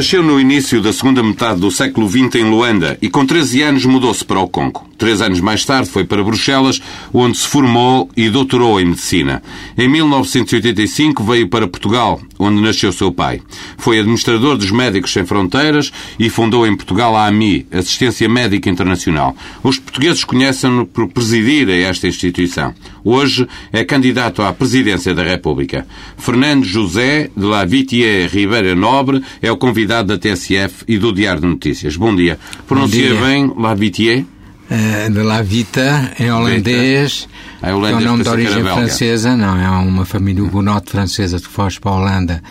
Nasceu no início da segunda metade do século XX em Luanda e com 13 anos mudou-se para o Congo. Três anos mais tarde foi para Bruxelas, onde se formou e doutorou em medicina. Em 1985 veio para Portugal, onde nasceu seu pai. Foi administrador dos Médicos Sem Fronteiras e fundou em Portugal a AMI, Assistência Médica Internacional. Os portugueses conhecem-no por presidir a esta instituição. Hoje é candidato à presidência da República. Fernando José de la Vitier Ribeira Nobre é o convidado da TSF e do Diário de Notícias. Bom dia. Pronuncia bem la Vitier? Uh, de la Vita, em holandês, é é o nome de origem francesa, não, é uma família hugonote francesa que foge para a Holanda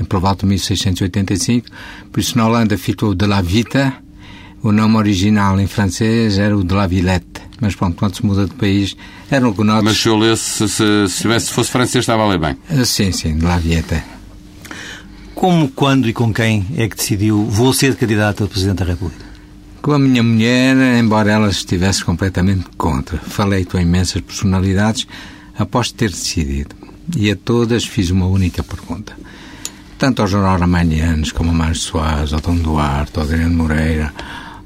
em por volta de 1685, por isso na Holanda ficou de la Vita, o nome original em francês era o de la Villette, mas pronto, quando se muda de país, eram hugonotes... Mas se eu lesse, se, se, se fosse francês, estava a ler bem. Uh, sim, sim, de la Villette. Como, quando e com quem é que decidiu vou ser candidato a Presidente da República? Com a minha mulher, embora ela estivesse completamente contra. Falei com imensas personalidades após ter decidido. E a todas fiz uma única pergunta. Tanto ao Jornal Ramalhianos, como ao Mário Soares, ao Dom Duarte, ao Adriano Moreira,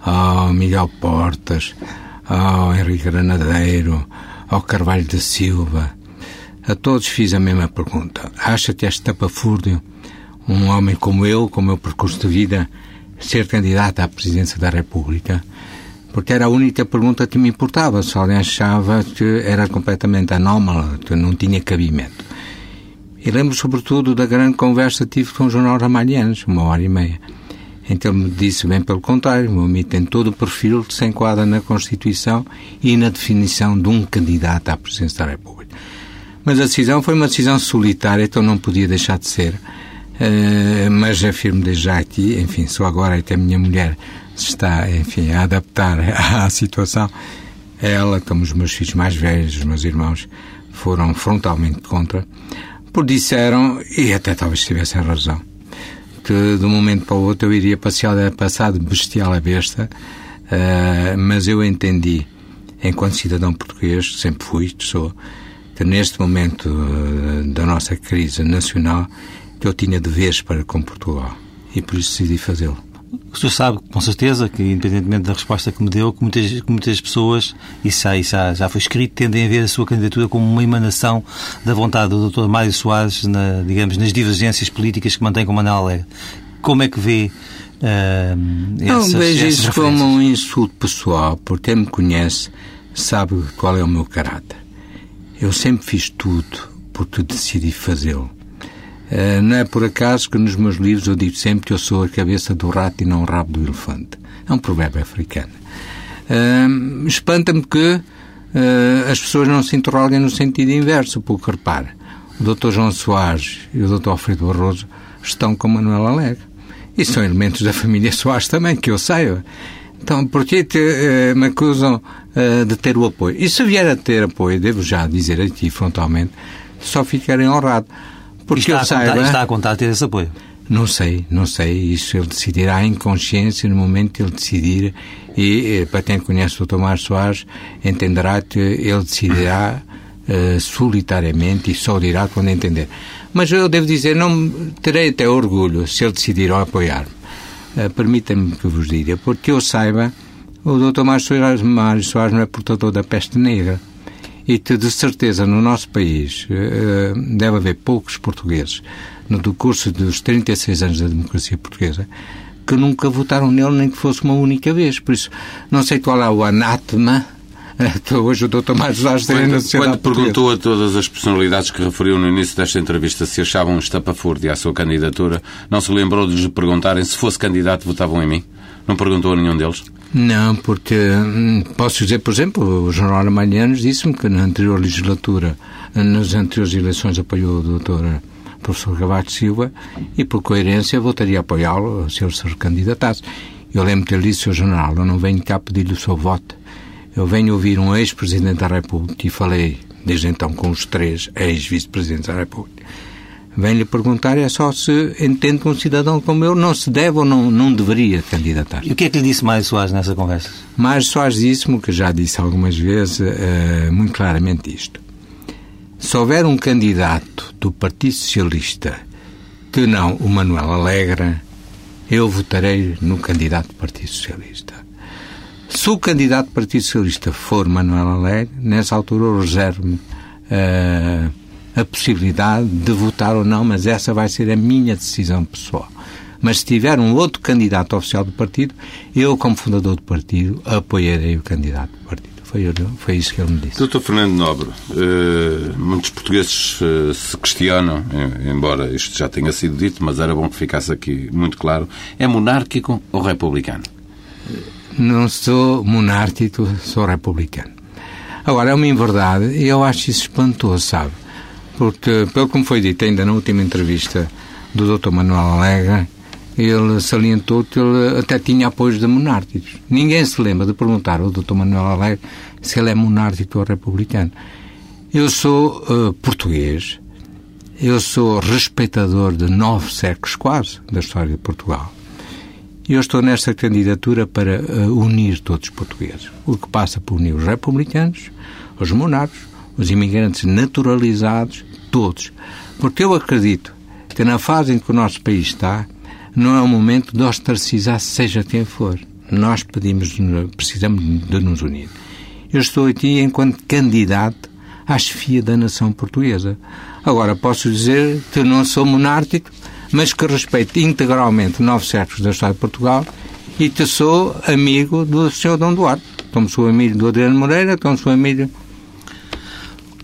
ao Miguel Portas, ao Henrique Granadeiro, ao Carvalho da Silva, a todos fiz a mesma pergunta. Acha que este tapafúrdio, um homem como eu, com o meu percurso de vida, ser candidato à presidência da República, porque era a única pergunta que me importava. Se alguém achava que era completamente anómala, que não tinha cabimento. E lembro sobretudo da grande conversa que tive com o jornal Ramalhianos, uma hora e meia, ele me disse bem pelo contrário, o MIT tem todo o perfil que se enquadra na Constituição e na definição de um candidato à presidência da República. Mas a decisão foi uma decisão solitária, então não podia deixar de ser. Uh, mas afirmo desde já aqui, enfim, só agora é que a minha mulher se está, enfim, a adaptar à situação. Ela, como os meus filhos mais velhos, os meus irmãos, foram frontalmente contra, porque disseram, e até talvez tivessem razão, que de um momento para o outro eu iria passar de bestial a besta, uh, mas eu entendi, enquanto cidadão português, sempre fui, sou, que neste momento uh, da nossa crise nacional, que eu tinha deveres para com Portugal e por isso decidi fazê-lo. O senhor sabe, com certeza, que independentemente da resposta que me deu, que muitas, que muitas pessoas, isso, já, isso já, já foi escrito, tendem a ver a sua candidatura como uma emanação da vontade do Dr. Mário Soares, na, digamos, nas divergências políticas que mantém com Manuel Alegre. Como é que vê uh, essas, Não vejo isso como um insulto pessoal, porque quem me conhece sabe qual é o meu caráter. Eu sempre fiz tudo porque decidi fazê-lo. Uh, não é por acaso que nos meus livros eu digo sempre que eu sou a cabeça do rato e não o rabo do elefante. É um provérbio africano. Uh, Espanta-me que uh, as pessoas não se interroguem no sentido inverso, porque repara, o Dr. João Soares e o Dr. Alfredo Barroso estão com Manuel Alegre. E são elementos da família Soares também, que eu saiba. Então, porquê te, me acusam de ter o apoio? E se vier a ter apoio, devo já dizer aqui frontalmente, só ficarem honrado. Porque está, a contar, está a contar ter esse apoio? Não sei, não sei. Isso ele decidirá em consciência no momento que ele decidir. E, para quem conhece o Tomás Soares, entenderá que ele decidirá uh, solitariamente e só dirá quando entender. Mas eu devo dizer, não terei até orgulho se ele decidir apoiar-me. Uh, Permita-me que vos diga, porque eu saiba, o Dr. Mário Soares, Mário Soares não é portador da peste negra e que de certeza no nosso país deve haver poucos portugueses no decurso dos 36 anos da democracia portuguesa que nunca votaram nele nem que fosse uma única vez. Por isso, não sei qual é o anátema hoje o Dr. Mário Soares sociedade Quando perguntou a todas as personalidades que referiu no início desta entrevista se achavam um estapafúrdio à sua candidatura, não se lembrou de lhes perguntarem se fosse candidato votavam em mim? Não perguntou a nenhum deles? Não, porque posso dizer, por exemplo, o Jornal Amanhanos disse-me que na anterior legislatura, nas anteriores eleições, apoiou o doutor professor Gavato Silva e, por coerência, votaria a apoiá-lo se ele se recandidatasse. Eu lembro que ele disse ao jornal, eu não venho cá pedir-lhe o seu voto, eu venho ouvir um ex-presidente da República e falei, desde então, com os três ex-vice-presidentes da República vem-lhe perguntar é só se entende que um cidadão como eu não se deve ou não, não deveria candidatar. E o que é que lhe disse Mário Soares nessa conversa? Mário Soares disse-me, que já disse algumas vezes, uh, muito claramente isto. Se houver um candidato do Partido Socialista que não o Manuel Alegre, eu votarei no candidato do Partido Socialista. Se o candidato do Partido Socialista for Manuel Alegre, nessa altura eu reservo-me uh, a possibilidade de votar ou não, mas essa vai ser a minha decisão pessoal. Mas se tiver um outro candidato oficial do partido, eu, como fundador do partido, apoiarei o candidato do partido. Foi, foi isso que ele me disse. Doutor Fernando Nobre, uh, muitos portugueses uh, se questionam, embora isto já tenha sido dito, mas era bom que ficasse aqui muito claro, é monárquico ou republicano? Não sou monárquico, sou republicano. Agora, é uma inverdade e eu acho isso espantoso, sabe? Porque, pelo me foi dito ainda na última entrevista do Dr. Manuel Alegre, ele salientou que ele até tinha apoios de monárquicos. Ninguém se lembra de perguntar ao Dr. Manuel Alegre se ele é monárquico ou republicano. Eu sou uh, português, eu sou respeitador de nove séculos quase da história de Portugal. E eu estou nesta candidatura para uh, unir todos os portugueses. O que passa por unir os republicanos, os monarcos, os imigrantes naturalizados, todos. Porque eu acredito que na fase em que o nosso país está, não é o momento de ostracizar seja quem for. Nós pedimos, precisamos de nos unir. Eu estou aqui enquanto candidato à chefia da nação portuguesa. Agora, posso dizer que não sou monárquico, mas que respeito integralmente nove séculos da história de Portugal e que sou amigo do Sr. Dom Duarte. Como sou amigo do Adriano Moreira, como sou amigo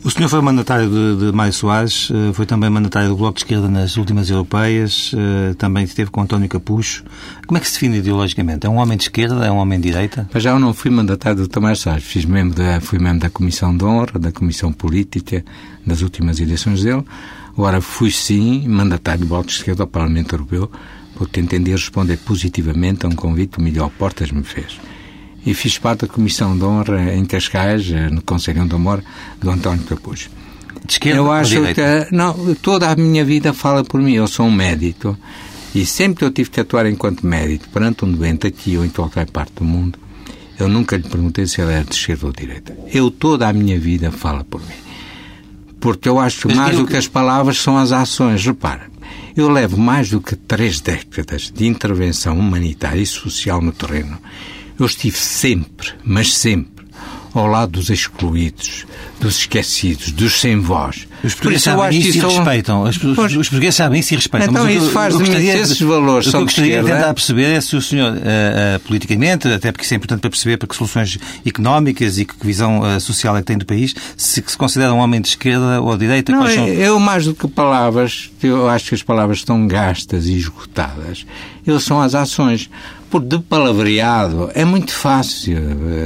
o senhor foi mandatário de, de Mário Soares, eh, foi também mandatário do Bloco de Esquerda nas últimas europeias, eh, também esteve com António Capucho. Como é que se define ideologicamente? É um homem de esquerda? É um homem de direita? Mas já eu não fui mandatário do Tomás Soares, fiz membro da, fui membro da Comissão de Honra, da Comissão Política das últimas eleições dele. Agora fui sim mandatário do Bloco de Esquerda ao Parlamento Europeu, porque entendi responder positivamente a um convite que o Miguel Portas me fez e fiz parte da Comissão de Honra em Cascais, eh, no Conselho de Amor, do António Capucho. De esquerda eu acho que não, toda a minha vida fala por mim. Eu sou um médico e sempre que eu tive que atuar enquanto médico perante um doente aqui ou em qualquer parte do mundo, eu nunca lhe perguntei se ele era de esquerda ou de direita. Eu toda a minha vida fala por mim. Porque eu acho que mais do que as palavras são as ações. Repara, eu levo mais do que três décadas de intervenção humanitária e social no terreno eu estive sempre, mas sempre, ao lado dos excluídos, dos esquecidos, dos sem voz. Os portugueses sabem isso e são... respeitam. Os, os, portugueses sabem isso e respeitam. Então isso faz de mim esses valores O que eu gostaria de tentar perceber é se o senhor, uh, uh, politicamente, até porque isso é importante para perceber para que soluções económicas e que visão uh, social é que tem do país, se, se considera um homem de esquerda ou de direita? Não, são... eu mais do que palavras, eu acho que as palavras estão gastas e esgotadas. Eles são as ações. Por de palavreado é muito fácil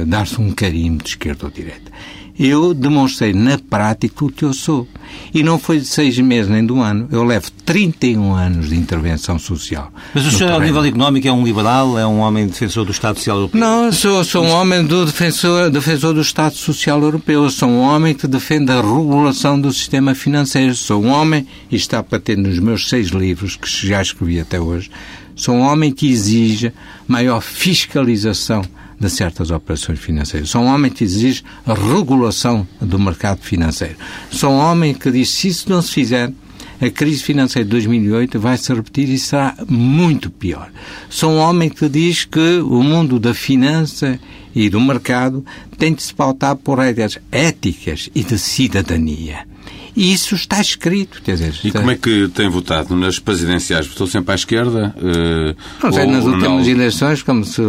dar-se um carimbo de esquerda ou de direita eu demonstrei na prática o que eu sou. E não foi de seis meses nem de um ano. Eu levo 31 anos de intervenção social. Mas o senhor, ao nível económico, é um liberal? É um homem defensor do Estado Social Europeu? Não, sou, sou um homem do defensor, defensor do Estado Social Europeu. Sou um homem que defende a regulação do sistema financeiro. Sou um homem, e está patente nos meus seis livros, que já escrevi até hoje, sou um homem que exige maior fiscalização de certas operações financeiras. Sou um homem que exige a regulação do mercado financeiro. Sou um homem que diz se isso não se fizer, a crise financeira de 2008 vai se repetir e será muito pior. Sou um homem que diz que o mundo da finança e do mercado tem de se pautar por regras éticas e de cidadania. E isso está escrito. Quer dizer, e como é que tem votado? Nas presidenciais votou sempre à esquerda? Uh, não sei, nas últimas não... eleições, como se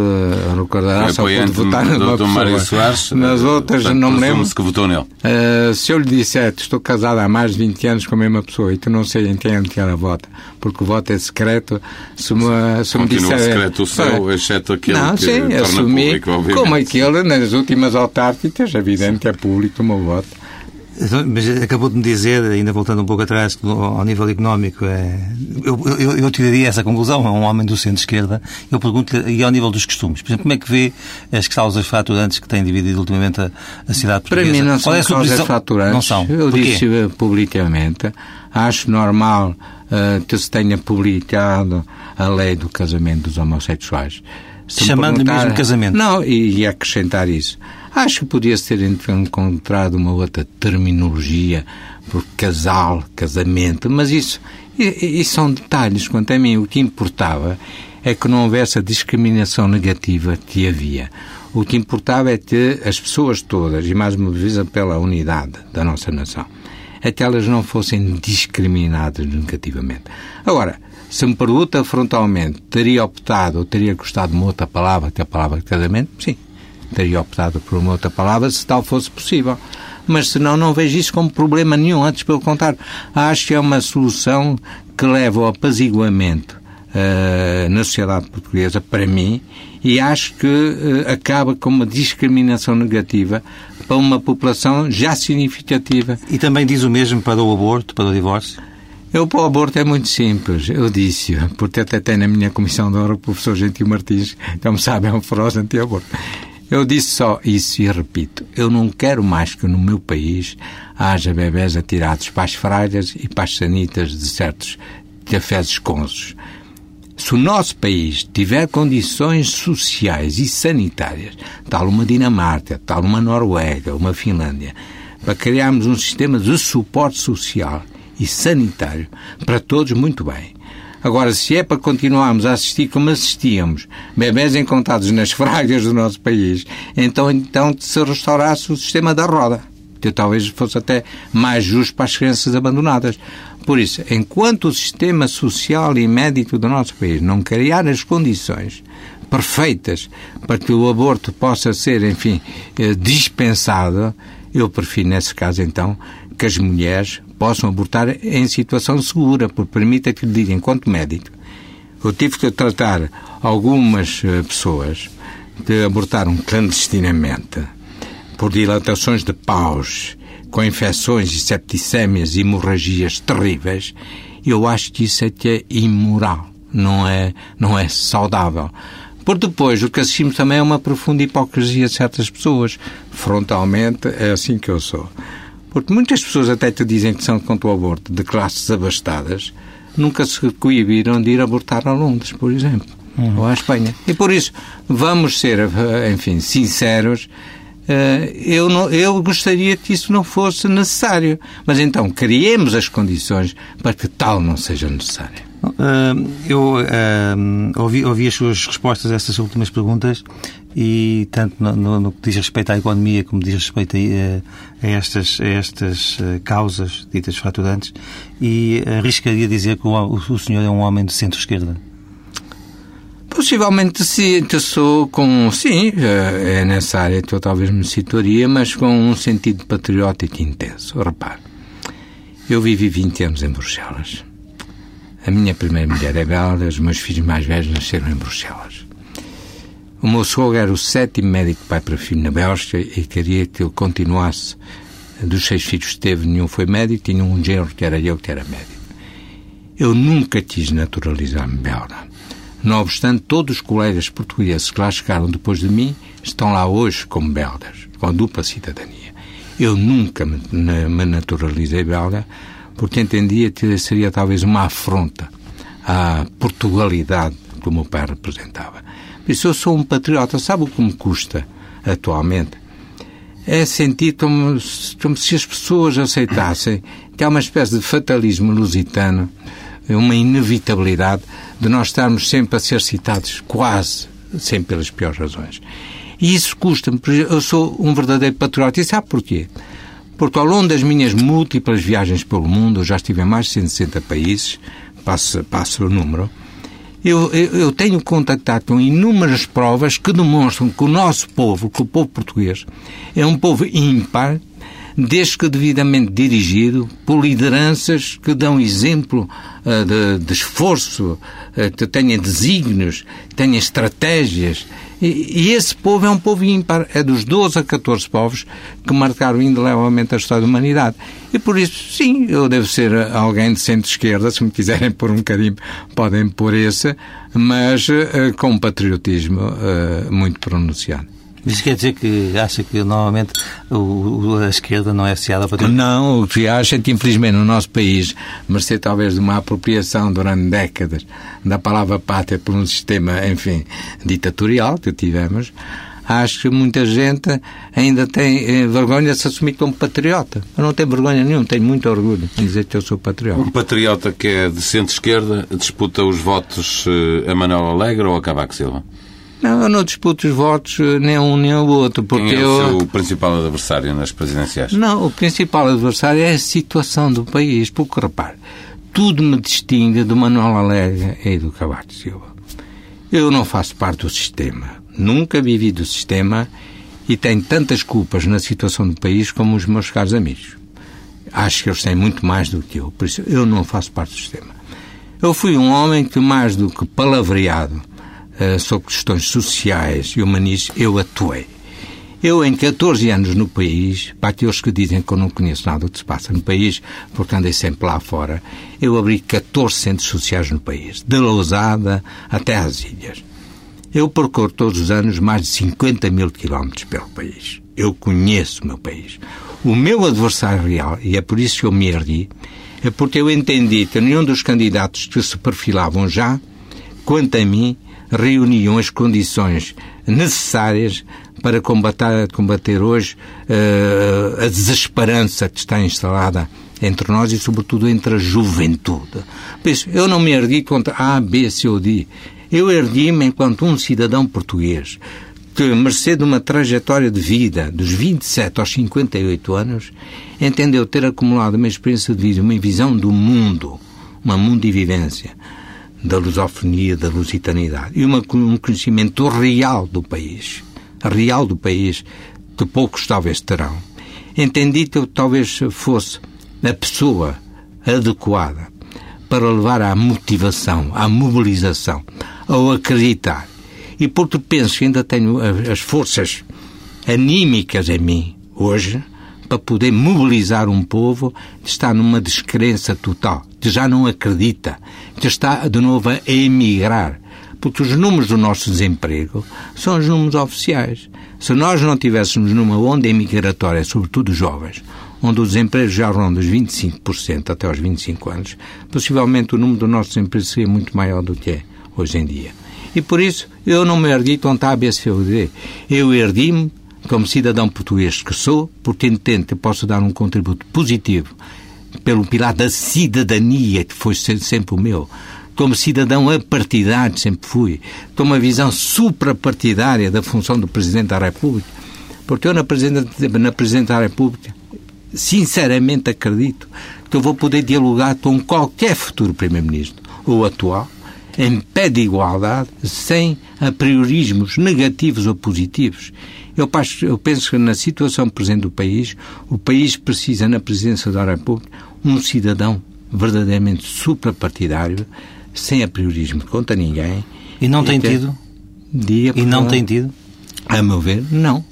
recordará, só pude votar do, do Mário Soares. Nas uh, outras, portanto, não me lembro. que votou nele. Uh, se eu lhe disser que estou casado há mais de 20 anos com a mesma pessoa e tu não sei em quem é que ela vota, porque o voto é secreto, se me, se me disser... secreto o seu, exceto aquele não, que sim, torna assumi, público, obviamente. Como aquele nas últimas autárquicas, evidente que é público o meu voto. Então, mas acabou de me dizer, ainda voltando um pouco atrás, que ao nível económico, é, eu, eu, eu tiraria essa conclusão, é um homem do centro-esquerda. Eu pergunto-lhe, e ao nível dos costumes, por exemplo, como é que vê as causas fraturantes que têm dividido ultimamente a, a cidade portuguesa? Para mim não são é causas fraturantes. Não são. Eu disse publicamente, acho normal uh, que se tenha publicado a lei do casamento dos homossexuais. Chamando-lhe mesmo casamento? Não, e, e acrescentar isso. Acho que podia-se ter encontrado uma outra terminologia por casal, casamento, mas isso, isso são detalhes quanto a mim. O que importava é que não houvesse a discriminação negativa que havia. O que importava é que as pessoas todas, e mais uma vez pela unidade da nossa nação, é que elas não fossem discriminadas negativamente. Agora, se me pergunta frontalmente, teria optado ou teria gostado de uma outra palavra que a palavra casamento? Sim, teria optado por uma outra palavra se tal fosse possível. Mas se não, não vejo isso como problema nenhum. Antes, pelo contrário, acho que é uma solução que leva ao apaziguamento uh, na sociedade portuguesa, para mim, e acho que uh, acaba com uma discriminação negativa para uma população já significativa. E também diz o mesmo para o aborto, para o divórcio? Eu, para o aborto, é muito simples. Eu disse, porque até tem na minha comissão de hora o professor Gentil Martins, como sabe, é um feroz anti-aborto. Eu disse só isso e repito. Eu não quero mais que no meu país haja bebés atirados para as fralhas e para as sanitas de certos cafés esconsos. Se o nosso país tiver condições sociais e sanitárias, tal uma Dinamarca, tal uma Noruega, uma Finlândia, para criarmos um sistema de suporte social e sanitário para todos, muito bem. Agora, se é para continuarmos a assistir como assistíamos, bebés encontrados nas fragas do nosso país, então, então se restaurasse o sistema da roda, que talvez fosse até mais justo para as crianças abandonadas. Por isso, enquanto o sistema social e médico do nosso país não criar as condições perfeitas para que o aborto possa ser, enfim, eh, dispensado, eu prefiro, nesse caso, então, que as mulheres possam abortar em situação segura, porque permita que lhe diga, enquanto médico, eu tive que tratar algumas eh, pessoas que abortaram clandestinamente por dilatações de paus com infecções e septicémias e hemorragias terríveis, eu acho que isso é que é imoral, não é, não é saudável. Por depois, o que assistimos também é uma profunda hipocrisia de certas pessoas. Frontalmente, é assim que eu sou. Porque muitas pessoas até te dizem que são contra o aborto, de classes abastadas, nunca se coibiram de ir abortar a Londres, por exemplo, uhum. ou à Espanha. E por isso, vamos ser, eh, enfim, sinceros, eh, eu, não, eu gostaria que isso não fosse necessário. Mas então, criemos as condições para que tal não seja necessário. Uh, eu uh, ouvi, ouvi as suas respostas a estas últimas perguntas e tanto no, no, no, que diz respeito à economia como diz respeito a, a estas, a estas uh, causas ditas fraturantes e arriscaria dizer que o, o senhor é um homem de centro-esquerda. Possivelmente sim, sou com, sim, é nessa área que eu talvez me situaria, mas com um sentido patriótico intenso. Repare, eu vivi 20 anos em Bruxelas. A minha primeira mulher é belga, os meus filhos mais velhos nasceram em Bruxelas. O meu sogro era o sétimo médico pai para filho na Bélgica e queria que ele continuasse. Dos seis filhos que teve, nenhum foi médico, tinha um genro que era eu que era médico. Eu nunca quis naturalizar-me belga. Não obstante, todos os colegas portugueses que lá chegaram depois de mim estão lá hoje como belgas, com a dupla cidadania. Eu nunca me, me naturalizei belga porque entendia que seria talvez uma afronta à Portugalidade que o meu pai representava. Por isso eu sou um patriota. Sabe o que me custa atualmente? É sentir como, como se as pessoas aceitassem que há uma espécie de fatalismo lusitano, uma inevitabilidade de nós estarmos sempre a ser citados, quase, sempre pelas piores razões. E isso custa-me. Eu sou um verdadeiro patriota. E sabe porquê? Porque ao longo das minhas múltiplas viagens pelo mundo, eu já estive em mais de 160 países, passo, passo o número, eu, eu, eu, tenho contactado com inúmeras provas que demonstram que o nosso povo, que o povo português, é um povo ímpar, desde que devidamente dirigido por lideranças que dão exemplo uh, de, de, esforço, uh, que tenham desígnios, tenham estratégias. E, esse povo é um povo ímpar, é dos 12 a 14 povos que marcaram indelevelmente a história da humanidade. E por isso, sim, eu devo ser alguém de centro-esquerda, se me quiserem pôr um carimbo, podem pôr esse, mas uh, com um patriotismo muito pronunciado. Isso quer dizer que acha que normalmente o, a esquerda não é associada para Não, o que acha é que infelizmente no nosso país, mercê talvez de uma apropriação durante décadas da palavra pátria por um sistema, enfim, ditatorial que tivemos, acho que muita gente ainda tem eh, vergonha de se assumir como patriota. Eu não tenho vergonha nenhuma, tenho muito orgulho em dizer que eu sou patriota. Um patriota que é de centro-esquerda disputa os votos eh, a Manuel Alegre ou a Cavaco Silva? Não, eu não disputo os votos eh, nem um nem o outro. Porque Quem é o seu principal adversário nas presidenciais? Não, o principal adversário é a situação do país. Porque, repare, tudo me distingue do Manuel Alegre e do Cavaco Silva. Eu não faço parte do sistema. Nunca vivi do sistema e tenho tantas culpas na situação do país como os meus caros amigos. Acho que eles têm muito mais do que eu. Por isso, eu não faço parte do sistema. Eu fui um homem que, mais do que palavreado uh, sobre questões sociais e humanistas, eu atuei. Eu, em 14 anos no país, para aqueles que dizem que eu não conheço nada do que se passa no país, porque andei sempre lá fora, eu abri 14 centros sociais no país, de Lousada até às ilhas. Eu percorro todos os anos mais de 50 mil quilómetros pelo país. Eu conheço o meu país. O meu adversário real, e é por isso que eu me ergui, é porque eu entendi que nenhum dos candidatos que se perfilavam já, quanto a mim, reuniam as condições necessárias para combater, combater hoje uh, a desesperança que está instalada entre nós e, sobretudo, entre a juventude. Por isso, eu não me ergui contra A, B, C ou D. Eu ergui-me enquanto um cidadão português que, mercê de uma trajetória de vida dos 27 aos 58 anos, entendeu ter acumulado uma experiência de vida, uma visão do mundo, uma mundivivência, da lusofonia, da lusitanidade e uma, um conhecimento real do país, real do país, que poucos talvez terão. Entendi que eu talvez fosse a pessoa adequada para levar à motivação, à mobilização, ao acreditar. E porque penso que ainda tenho as forças anímicas em mim, hoje, para poder mobilizar um povo que está numa descrença total, que já não acredita, que está de novo a emigrar. Porque os números do nosso desemprego são os números oficiais. Se nós não tivéssemos numa onda emigratória, sobretudo os jovens, onde o desemprego já ronda os 25% até aos 25 anos, possivelmente o número do nosso desemprego seria muito maior do que é hoje em dia. E por isso eu não me ergui contra a ABCUD. Eu ergui-me como cidadão português que sou, entendo que posso dar um contributo positivo pelo pilar da cidadania, que foi sempre o meu, como cidadão apartidário sempre fui, com uma visão suprapartidária da função do Presidente da República, porque eu na Presidente, na Presidente da República sinceramente acredito que eu vou poder dialogar com qualquer futuro Primeiro-Ministro, ou atual, em pé de igualdade, sem apriorismos negativos ou positivos. Eu, eu penso que na situação presente do país, o país precisa, na presidência da República, um cidadão verdadeiramente suprapartidário, sem apriorismo contra ninguém. E não tem tido? Dia e não tem tido? A meu ver, não.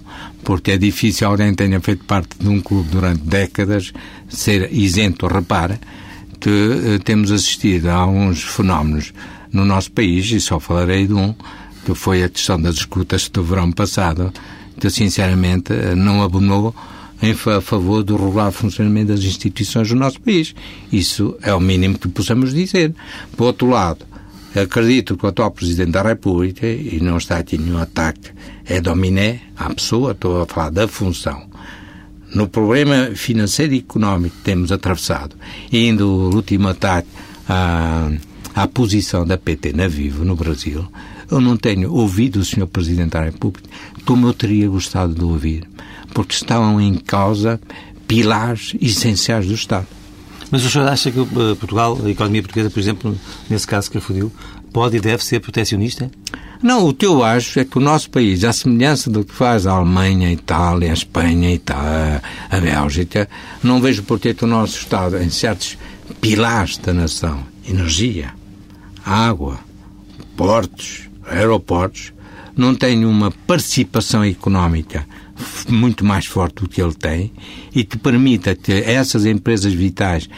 Porque é difícil alguém tenha feito parte de um clube durante décadas ser isento. Repara que eh, temos assistido a alguns fenómenos no nosso país, e só falarei de um, que foi a questão das escutas do verão passado, que sinceramente não abonou em favor do regular funcionamento das instituições do nosso país. Isso é o mínimo que possamos dizer. Por outro lado, acredito que o atual Presidente da República, e não está aqui nenhum ataque, é dominé à pessoa, estou a falar da função. No problema financeiro e económico que temos atravessado, e o último ataque à, à posição da PT na Vivo, no Brasil, eu não tenho ouvido o Sr. Presidente da República como eu teria gostado de ouvir, porque estavam em causa pilares essenciais do Estado. Mas o senhor acha que uh, Portugal, a economia portuguesa, por exemplo, nesse caso que afudiu, pode e deve ser protecionista? Não, o que eu acho é que o nosso país, à semelhança do que faz a Alemanha, a Itália, a Espanha, a, Itália, a Bélgica, não vejo porque que o nosso Estado, em certos pilares da nação, energia, água, portos, aeroportos, não tem uma participação económica muito mais forte do que ele tem e que permita que essas empresas vitais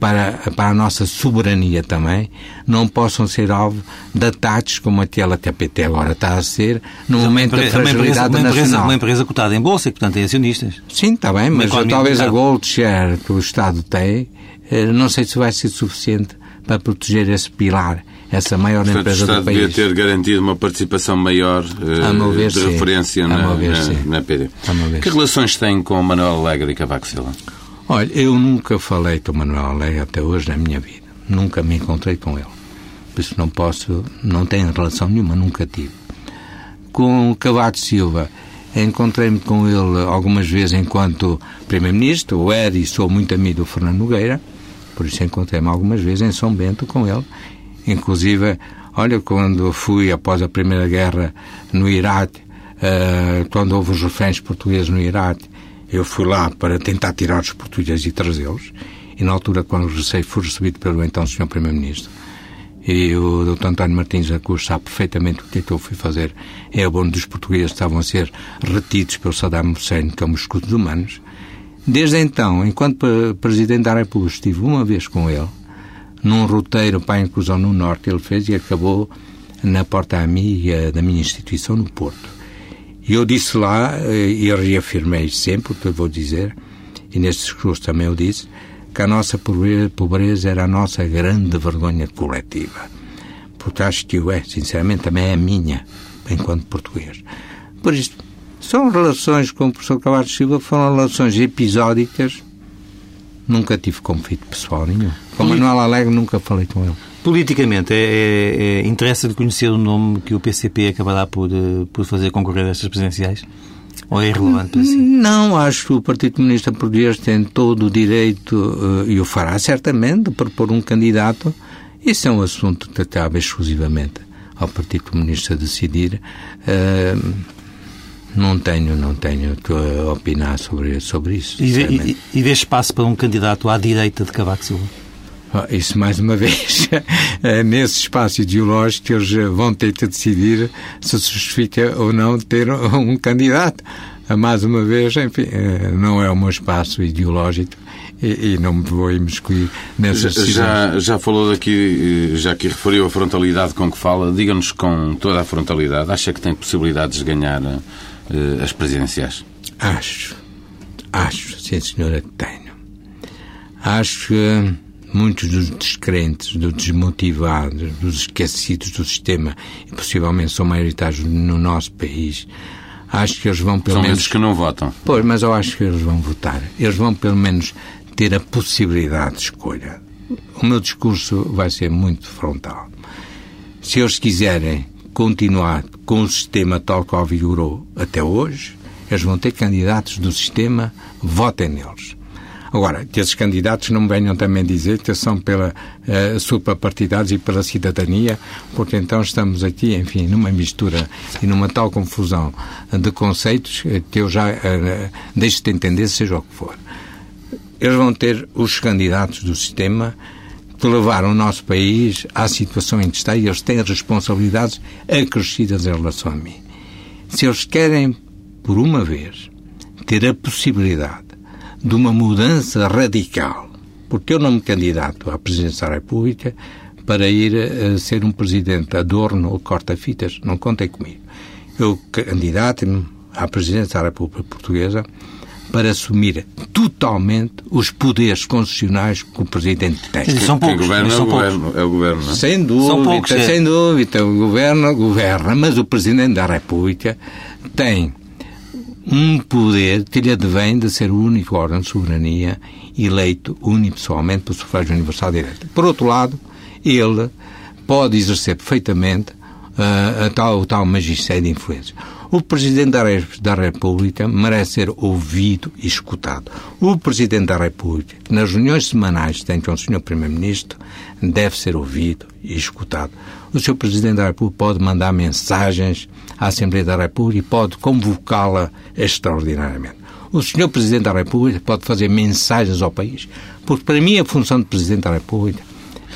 para, para a nossa soberania também não possam ser alvo de ataques como aquela que a PT agora está a ser no mas momento da fragilidade uma empresa, nacional. Empresa, uma empresa cotada em bolsa e, portanto, tem acionistas. Sim, está bem, mas talvez a gold share que o Estado tem, eh, não sei se vai ser suficiente para proteger esse pilar essa maior Portanto, empresa o Estado do país. devia ter garantido uma participação maior meu ver, de sim. referência na, ver, na, na PD. Ver, Que relações tem com Manuel Alegre e Cavaco Silva? Olha, eu nunca falei com o Manuel Alegre até hoje na minha vida. Nunca me encontrei com ele. Por isso não posso, não tenho relação nenhuma, nunca tive. Com o Cavaco Silva, encontrei-me com ele algumas vezes enquanto Primeiro-Ministro, eu era e sou muito amigo do Fernando Nogueira, por isso encontrei-me algumas vezes em São Bento com ele. Inclusive, olha, quando fui após a Primeira Guerra no Iraque, eh, quando houve os reféns portugueses no Iraque, eu fui lá para tentar tirar os portugueses e trazê-los. E na altura, quando regressei, fui recebido pelo então Sr. Primeiro-Ministro. E o Dr. António Martins da Cruz sabe perfeitamente o que é que eu fui fazer em abono dos portugueses que estavam a ser retidos pelo Saddam Hussein como escudos humanos. Desde então, enquanto pre- Presidente da República, estive uma vez com ele, num roteiro para a inclusão no Norte, ele fez e acabou na porta amiga da minha instituição no Porto. E eu disse lá, eh, e reafirmei sempre o que eu vou dizer, e neste discurso também eu disse, que a nossa pobre- pobreza era a nossa grande vergonha coletiva. Porque acho que o é, sinceramente, também é a minha, enquanto português. Por isso, são relações com o professor Cavaco Silva, foram relações episódicas, nunca tive conflito pessoal nenhum. Com Poli- Manuel Alegre nunca falei com ele. Politicamente, é, é, é, interessa-lhe conhecer o nome que o PCP acabará por, eh, por fazer concorrer a estas presidenciais? Ou é irrelevante para si? Não, acho que o Partido Comunista Português tem todo o direito, eh, e o fará certamente, de propor um candidato. Isso é um assunto que cabe exclusivamente ao Partido Comunista decidir. Eh, não tenho, não tenho eh, opinar sobre, sobre isso. E e, e vê espaço para um candidato à direita de Cavaco Silva? Ah, Isso, mais uma vez, eh, nesse espaço ideológico, eles vão ter que decidir se se justifica ou não ter um candidato. Mais uma vez, enfim, eh, não é o meu espaço ideológico e, e não me vou imiscuir nessas decisões. Já, já falou daqui, já que referiu a frontalidade com que fala, diga-nos com toda a frontalidade, acha que tem possibilidades de ganhar eh, as presidenciais? Acho, acho, sim senhora, que tenho. Acho que muitos dos descrentes, dos desmotivados, dos esquecidos do sistema, e possivelmente são maioritários no nosso país, acho que eles vão pelo São menos... esses que não votam. Pois, mas eu acho que eles vão votar. Eles vão pelo menos ter a possibilidade de escolha. O meu discurso vai ser muito frontal. Se eles quiserem continuar com o sistema tal qual vigorou até hoje, eles vão ter candidatos do sistema, votem neles. Agora, que esses candidatos não me venham também dizer que são pela eh, suprapartidários e pela cidadania, porque então estamos aqui, enfim, numa mistura e numa tal confusão de conceitos eh, que eu já eh, deixo de entender, seja o que for. Eles vão ter os candidatos do sistema que levaram o nosso país à situação em que está e eles têm responsabilidades acrescidas em relação a mim. Se eles querem, por uma vez, ter a possibilidade de uma mudança radical, porque eu não me candidato à presidência da República para ir a ser um presidente adorno ou corta-fitas, não contem comigo. Eu candidato-me à presidência da República Portuguesa para assumir totalmente os poderes constitucionais que o Presidente tem. São Quem poucos. governa mas é o são poucos. governo, é o governo, não é? Sem dúvida, poucos, é. sem dúvida. O governo governa, mas o Presidente da República tem um poder que lhe advém de ser o único órgão de soberania eleito unipessoalmente pelo sufrágio universal direto. Por outro lado, ele pode exercer perfeitamente ah, a tal, o tal magistério de influência. O Presidente da, Re- da República merece ser ouvido e escutado. O Presidente da República, nas reuniões semanais tem com o Sr. Primeiro-Ministro, deve ser ouvido e escutado. O Sr. Presidente da República pode mandar mensagens à Assembleia da República e pode convocá-la extraordinariamente. O Sr. Presidente da República pode fazer mensagens ao país. Porque, para mim, a função de Presidente da República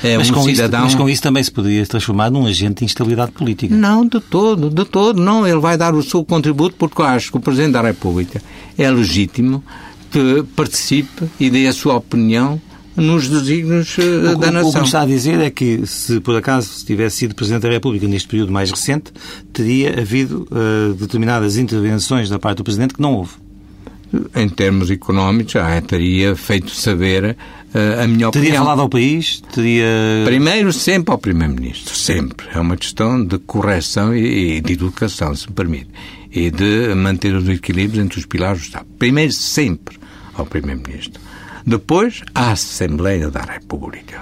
é Mas, um com isso, cidadão... mas com isso também se poderia transformar num agente de instabilidade política. Não, de todo, de todo, não. Ele vai dar o seu contributo porque eu acho que o Presidente da República é legítimo que participe e dê a sua opinião nos desígnios eh, O, da o- o que nação. me está a dizer é que, se por acaso tivesse sido Presidente da República neste período mais recente, teria havido eh, determinadas intervenções da parte do Presidente que não houve. Em termos económicos, já teria feito saber Uh, a minha opinião... Teria falado ao país? Teria... Primeiro, sempre ao Primeiro-Ministro. Sempre. É uma questão de correção e, e de educação, se me permite. E de manter os equilíbrios entre os pilares do Estado. Primeiro, sempre ao Primeiro-Ministro. Depois, à Assembleia da República.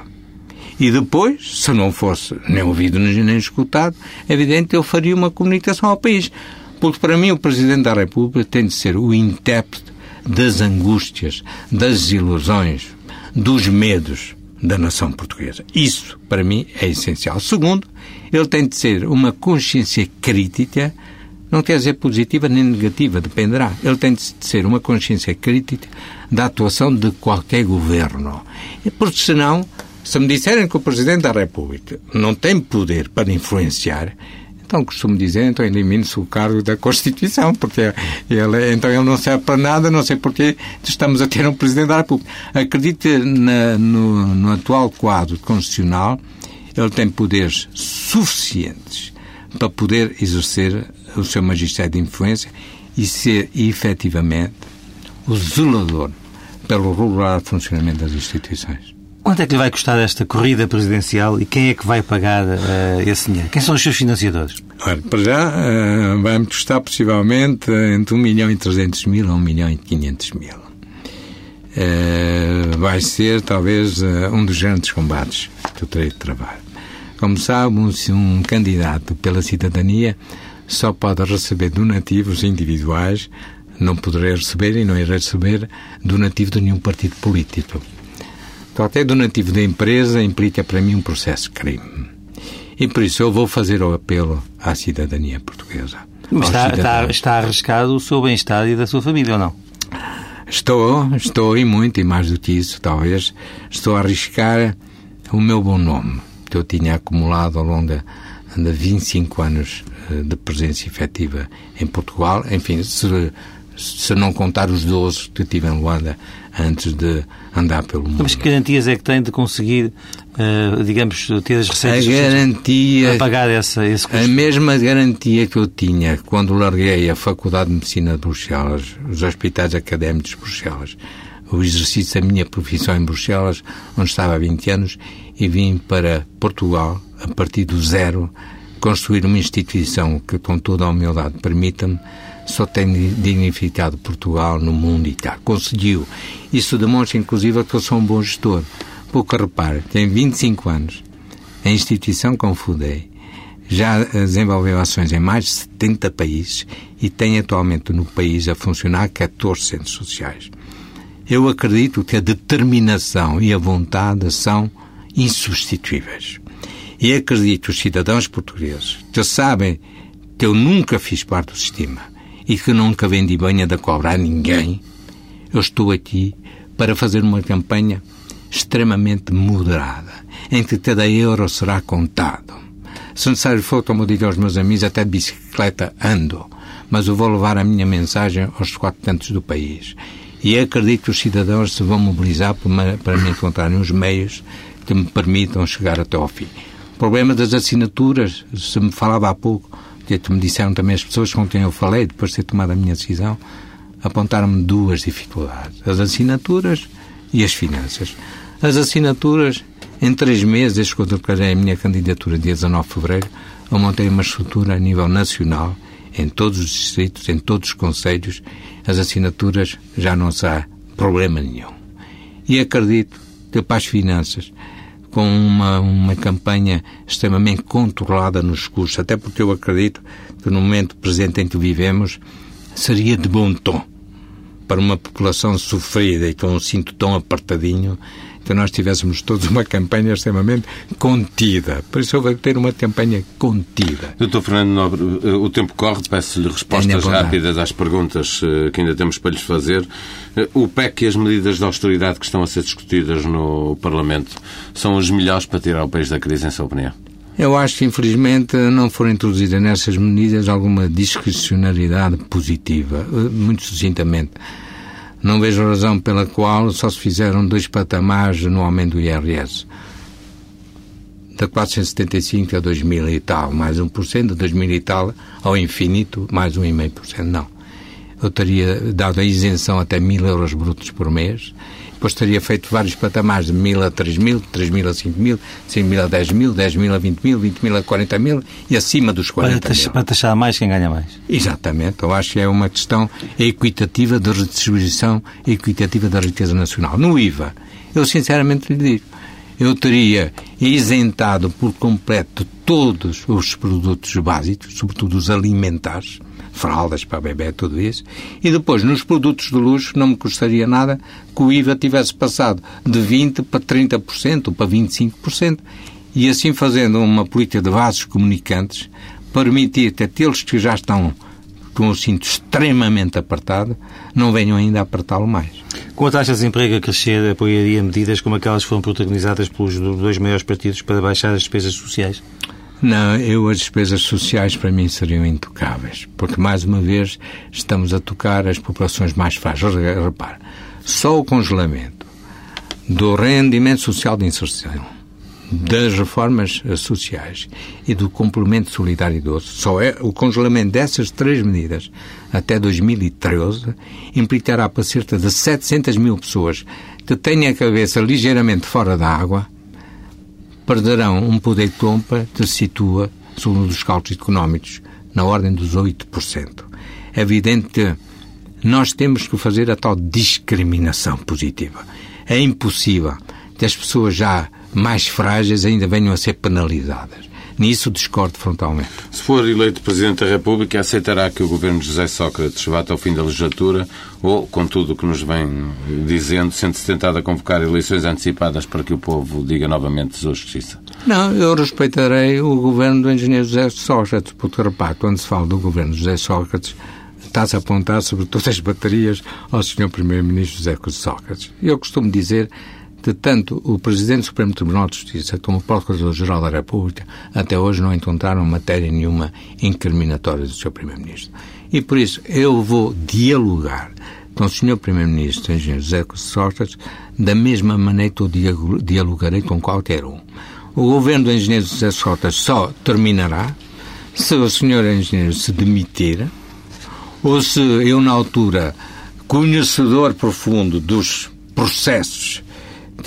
E depois, se não fosse nem ouvido nem escutado, é evidente eu faria uma comunicação ao país. Porque para mim o Presidente da República tem de ser o intérprete das angústias, das ilusões, dos medos da nação portuguesa. Isso, para mim, é essencial. Segundo, ele tem de ser uma consciência crítica, não quer dizer positiva nem negativa, dependerá. Ele tem de ser uma consciência crítica da atuação de qualquer governo. Porque senão, se me disserem que o Presidente da República não tem poder para influenciar, então, costumo dizer, então elimine-se o cargo da Constituição, porque ele, então ele não serve para nada, não sei porque estamos a ter um Presidente da República. Acredito que na, no, no atual quadro constitucional ele tem poderes suficientes para poder exercer o seu magistério de influência e ser efetivamente o zelador pelo regular funcionamento das instituições. Quanto é que lhe vai custar esta corrida presidencial e quem é que vai pagar uh, esse dinheiro? Quem são os seus financiadores? Olha, para já uh, vai-me custar possivelmente entre 1 milhão e 300 mil a 1 milhão e 500 mil. Uh, vai ser talvez um dos grandes combates que eu terei de trabalho. Como sabe, um, um candidato pela cidadania só pode receber donativos individuais, não poderá receber e não irá receber donativo de nenhum partido político. Qualquer donativo da empresa implica para mim um processo crime. E por isso eu vou fazer o apelo à cidadania portuguesa. Está, está, está arriscado o seu bem-estar e da sua família ou não? Estou, estou e muito, e mais do que isso, talvez, estou a arriscar o meu bom nome, que eu tinha acumulado ao longo de, de 25 anos eh, de presença efetiva em Portugal. Enfim, se, se não contar os 12 que tive em Luanda antes de andar pelo mundo. Mas que garantias é que tem de conseguir, uh, digamos, ter as receitas a garantia, para pagar essa, esse custo? A mesma garantia que eu tinha quando larguei a Faculdade de Medicina de Bruxelas, os hospitais académicos de Bruxelas, o exercício da minha profissão em Bruxelas, onde estava há 20 anos, e vim para Portugal, a partir do zero, construir uma instituição que, com toda a humildade, permita-me só tem dignificado Portugal no mundo e tal. Conseguiu. Isso demonstra, inclusive, que eu sou um bom gestor. Porque, repare, tem 25 anos. A instituição que fundei já desenvolveu ações em mais de 70 países e tem atualmente no país a funcionar 14 centros sociais. Eu acredito que a determinação e a vontade são insubstituíveis. E acredito que os cidadãos portugueses que sabem que eu nunca fiz parte do sistema e que nunca vendi banha da cobra a ninguém, eu estou aqui para fazer uma campanha extremamente moderada, em que cada euro será contado. Se necessário for, como digo aos meus amigos, até de bicicleta ando, mas eu vou levar a minha mensagem aos quatro cantos do país. E acredito que os cidadãos se vão mobilizar para me encontrarem os meios que me permitam chegar até ao fim. O problema das assinaturas, se me falava há pouco, que me disseram também as pessoas com quem eu falei, depois de ter tomado a minha decisão, apontaram-me duas dificuldades: as assinaturas e as finanças. As assinaturas, em três meses, desde que eu declarei a minha candidatura, dia 19 de fevereiro, eu montei uma estrutura a nível nacional, em todos os distritos, em todos os conselhos, as assinaturas já não será problema nenhum. E acredito que para as finanças com uma, uma campanha extremamente controlada nos custos, até porque eu acredito que no momento presente em que vivemos seria de bom tom para uma população sofrida e com um cinto tão apertadinho que nós tivéssemos todos uma campanha extremamente contida. Por isso eu vou ter uma campanha contida. Doutor Fernando Nobre, eh, o tempo corre, peço-lhe respostas rápidas às perguntas eh, que ainda temos para lhes fazer. Eh, o PEC e as medidas de austeridade que estão a ser discutidas no Parlamento são os melhores para tirar o país da crise, em sua opinião? Eu acho que, infelizmente, não foram introduzidas nessas medidas alguma discricionariedade positiva, muito sucintamente. Não vejo razão pela qual só se fizeram dois patamares no aumento do IRS. Da 475 a 2000 e tal, mais 1%, de 2000 e tal ao infinito, mais 1,5%. Não. eu teria dado a isenção até mil euros brutos por mês, depois teria feito vários patamares de mil a três mil, três mil a cinco mil, cinco mil a dez mil, dez mil a vinte mil, vinte mil a quarenta mil e acima dos quarenta para mil. Para taxar mais quem ganha mais. Exatamente. Eu acho que é uma questão equitativa de redistribuição equitativa da riqueza nacional. No IVA, eu sinceramente lhe digo, eu teria isentado por completo todos os produtos básicos, sobretudo os alimentares, fraldas para bebê, tudo isso. E depois, nos produtos de luxo, não me custaria nada que o IVA tivesse passado de 20% para 30% ou para 25%. E assim fazendo uma política de vasos comunicantes, permitir que aqueles que já estão com o cinto extremamente apertado, não venham ainda a apertá-lo mais. Com a taxa de desemprego a crescer, apoiaria medidas como aquelas que foram protagonizadas pelos dois maiores partidos para baixar as despesas sociais? Não, eu as despesas sociais para mim seriam intocáveis, porque mais uma vez estamos a tocar as populações mais frágeis. Repare, só o congelamento do rendimento social de inserção, das reformas sociais e do complemento solidário idoso, só é o congelamento dessas três medidas até 2013 implicará para cerca de 700 mil pessoas que têm a cabeça ligeiramente fora da água perderão um poder de compra que se situa, segundo os cálculos económicos, na ordem dos 8%. É evidente que nós temos que fazer a tal discriminação positiva. É impossível que as pessoas já mais frágeis ainda venham a ser penalizadas. Nisso discordo frontalmente. Se for eleito Presidente da República, aceitará que o governo de José Sócrates vá até o fim da legislatura ou, com tudo o que nos vem dizendo, sente-se tentado a convocar eleições antecipadas para que o povo diga novamente Tesouro Justiça? Não, eu respeitarei o governo do engenheiro José Sócrates, porque, repare, quando se fala do governo de José Sócrates, está-se a apontar sobre todas as baterias ao Sr. Primeiro-Ministro José Sócrates. Eu costumo dizer que tanto o Presidente do Supremo Tribunal de Justiça como o Procurador-Geral da República até hoje não encontraram matéria nenhuma incriminatória do Sr. Primeiro-Ministro. E por isso eu vou dialogar com o Sr. Primeiro-Ministro, Engenheiro José Sócrates, da mesma maneira que eu dialogarei com qualquer um. O governo do Engenheiro José Sócrates só terminará se o Sr. Engenheiro se demitir ou se eu, na altura, conhecedor profundo dos processos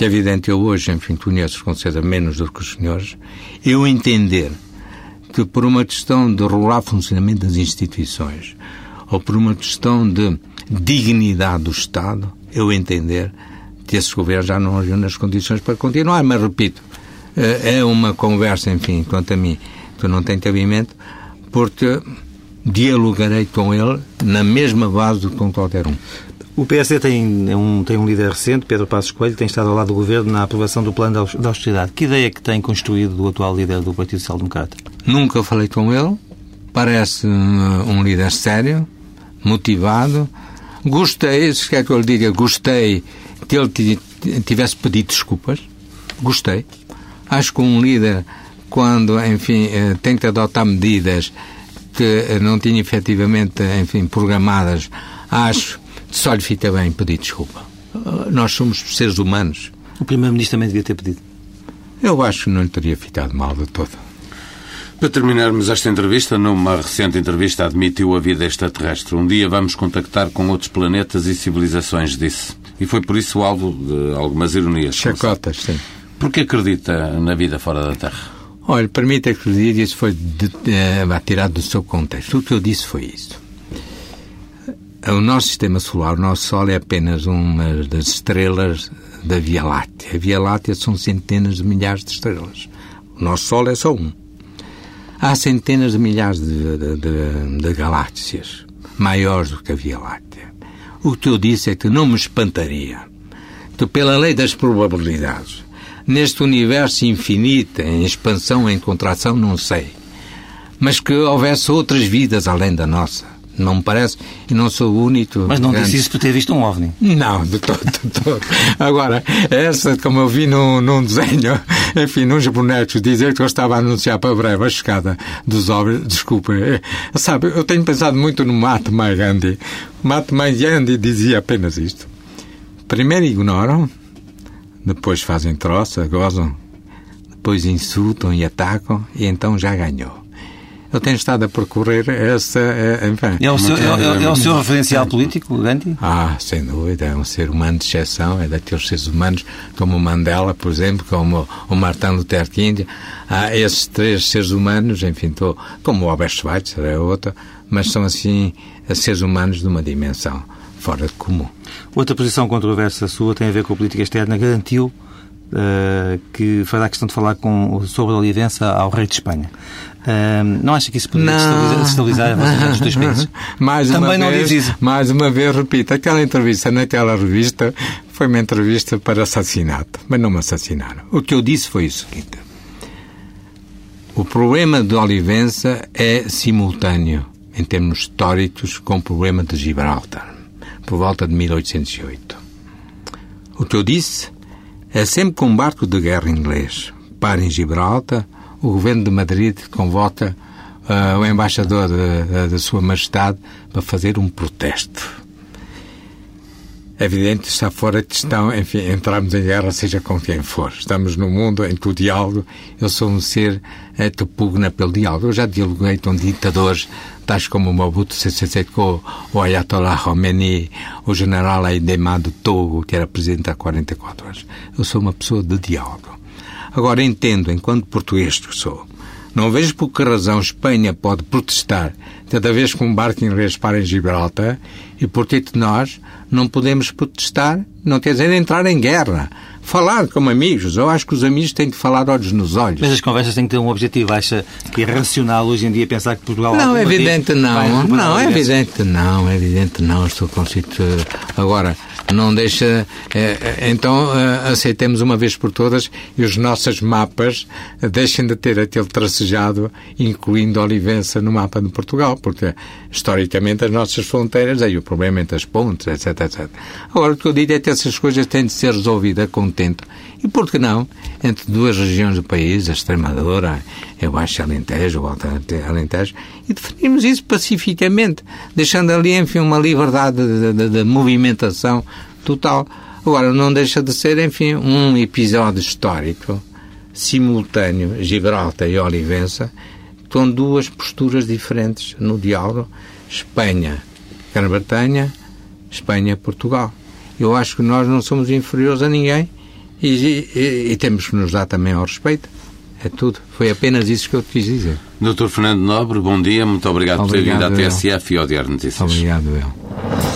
é evidente eu hoje, enfim, conheço com certeza menos do que os senhores, eu entender que por uma questão de regular funcionamento das instituições ou por uma questão de dignidade do Estado, eu entender que esses governos já não haviam nas condições para continuar. Mas, repito, é uma conversa, enfim, quanto a mim, que não tem cabimento, porque dialogarei com ele na mesma base do que com qualquer um. O PSD tem um, tem um líder recente, Pedro Passos Coelho, tem estado ao lado do Governo na aprovação do plano da austeridade. Que ideia é que tem construído do atual líder do Partido Social Democrata? Nunca falei com ele. Parece um líder sério, motivado. Gostei, se quer que eu lhe diga, gostei que ele tivesse pedido desculpas. Gostei. Acho que um líder, quando, enfim, eh, tem que adotar medidas que não tinha efetivamente, enfim, programadas, acho só lhe fica bem pedir desculpa. Nós somos seres humanos. O Primeiro-Ministro também devia ter pedido. Eu acho que não lhe teria ficado mal de todo. Para terminarmos esta entrevista, numa recente entrevista admitiu a vida extraterrestre. Um dia vamos contactar com outros planetas e civilizações, disse. E foi por isso alvo de algumas ironias. Chacotas, sim. Por que acredita na vida fora da Terra? Olha, permita acreditar, isso foi de, de, tirado do seu contexto. O que eu disse foi isso. O nosso sistema solar, o nosso Sol, é apenas uma das estrelas da Via Láctea. A Via Láctea são centenas de milhares de estrelas. O nosso Sol é só um. Há centenas de milhares de, de, de, de galáxias maiores do que a Via Láctea. O que eu disse é que não me espantaria que, pela lei das probabilidades, neste universo infinito, em expansão, em contração, não sei, mas que houvesse outras vidas além da nossa não me parece, e não sou o único. Mas não grande... disse isso por ter visto um OVNI? Não, de todo, de todo. Agora, essa, como eu vi num, num desenho, enfim, nos bonecos, dizer que eu estava a anunciar para breve a chegada dos OVNIs, desculpa, é, sabe, eu tenho pensado muito no Mahatma Gandhi. Mahatma Gandhi dizia apenas isto. Primeiro ignoram, depois fazem troça, gozam, depois insultam e atacam, e então já ganhou. Eu tenho estado a percorrer essa. eh, Enfim, É o seu, é, é- é o seu referencial político, Gandhi? ah, sem dúvida, é um ser humano de exceção, é daqueles seres humanos como o Mandela, por exemplo, como o Martin Luther King. Há esses três seres humanos, enfim, tô, como o Albert Schweitzer é outro, mas são assim seres humanos de uma dimensão fora de comum. Outra posição controversa sua tem a ver com a política externa. Garantiu eh, que fará questão de falar com, sobre a Olivença ao rei de Espanha. Não acha que isso poderia destabilizar, destabilizar relação dos dois países? mais Também uma não vez. Mais uma vez, repito, aquela entrevista naquela revista foi uma entrevista para assassinato, mas não me assassinaram. O que eu disse foi o seguinte. O problema de Olivença é simultâneo, em termos históricos, com o problema de Gibraltar, por volta de 1808. O que eu disse é sempre que um barco de guerra inglês para em Gibraltar, o governo de Madrid convoca ah, o embaixador da- Sua Majestade para fazer um protesto. É evidente está fora de questão, enfim, entrarmos em guerra, seja com quem for. Estamos num mundo em que o diálogo, eu sou um ser eh, que pugna pelo diálogo. Eu já dialoguei com ditadores, tais como Mobutu Sese Seko, o Ayatollah Khomeini, o general Aidemar do Togo, que era presidente há 44 anos. Eu sou uma pessoa de diálogo. Agora entendo, enquanto português que sou, não vejo por que razão Espanha pode protestar cada vez que um barco inglês para em Gibraltar e por que nós não podemos protestar, não quer dizer entrar em guerra. Falar como amigos. Eu acho que os amigos têm que falar olhos nos olhos. Mas as conversas têm que ter um objetivo. Acha que é racional hoje em dia pensar que Portugal... Não, é evidente não. Não, é evidente não. É evidente não. Estou consigo. Agora, não deixa. eh, eh, então, eh, aceitemos uma vez por todas e os nossos mapas deixem de ter aquele tracejado, incluindo Olivença no mapa de Portugal, porque historicamente as nossas fronteiras, aí o problema entre as pontes, etc, etc. Agora, o que eu digo é que essas coisas têm de ser resolvidas com tempo. E por que não? Entre duas regiões do país, a Extremadura, eu Baixo Alentejo, o Alto Alentejo, e definimos isso pacificamente, deixando ali, enfim, uma liberdade de, de- de movimentação total. Agora, não deixa de ser, enfim, um episódio histórico simultâneo, Gibraltar e Olivença, com duas posturas diferentes no diálogo, Espanha, Grã-Bretanha, Espanha, Portugal. Eu acho que nós não somos inferiores a ninguém e, e- e temos que nos dar também ao respeito. É tudo. Foi apenas isso que eu te quis dizer. Dr. Fernando Nobre, bom dia, muito obrigado, por ter Obrigado, vindo à. TSF e ao Diário Notícias. Obrigado, eu.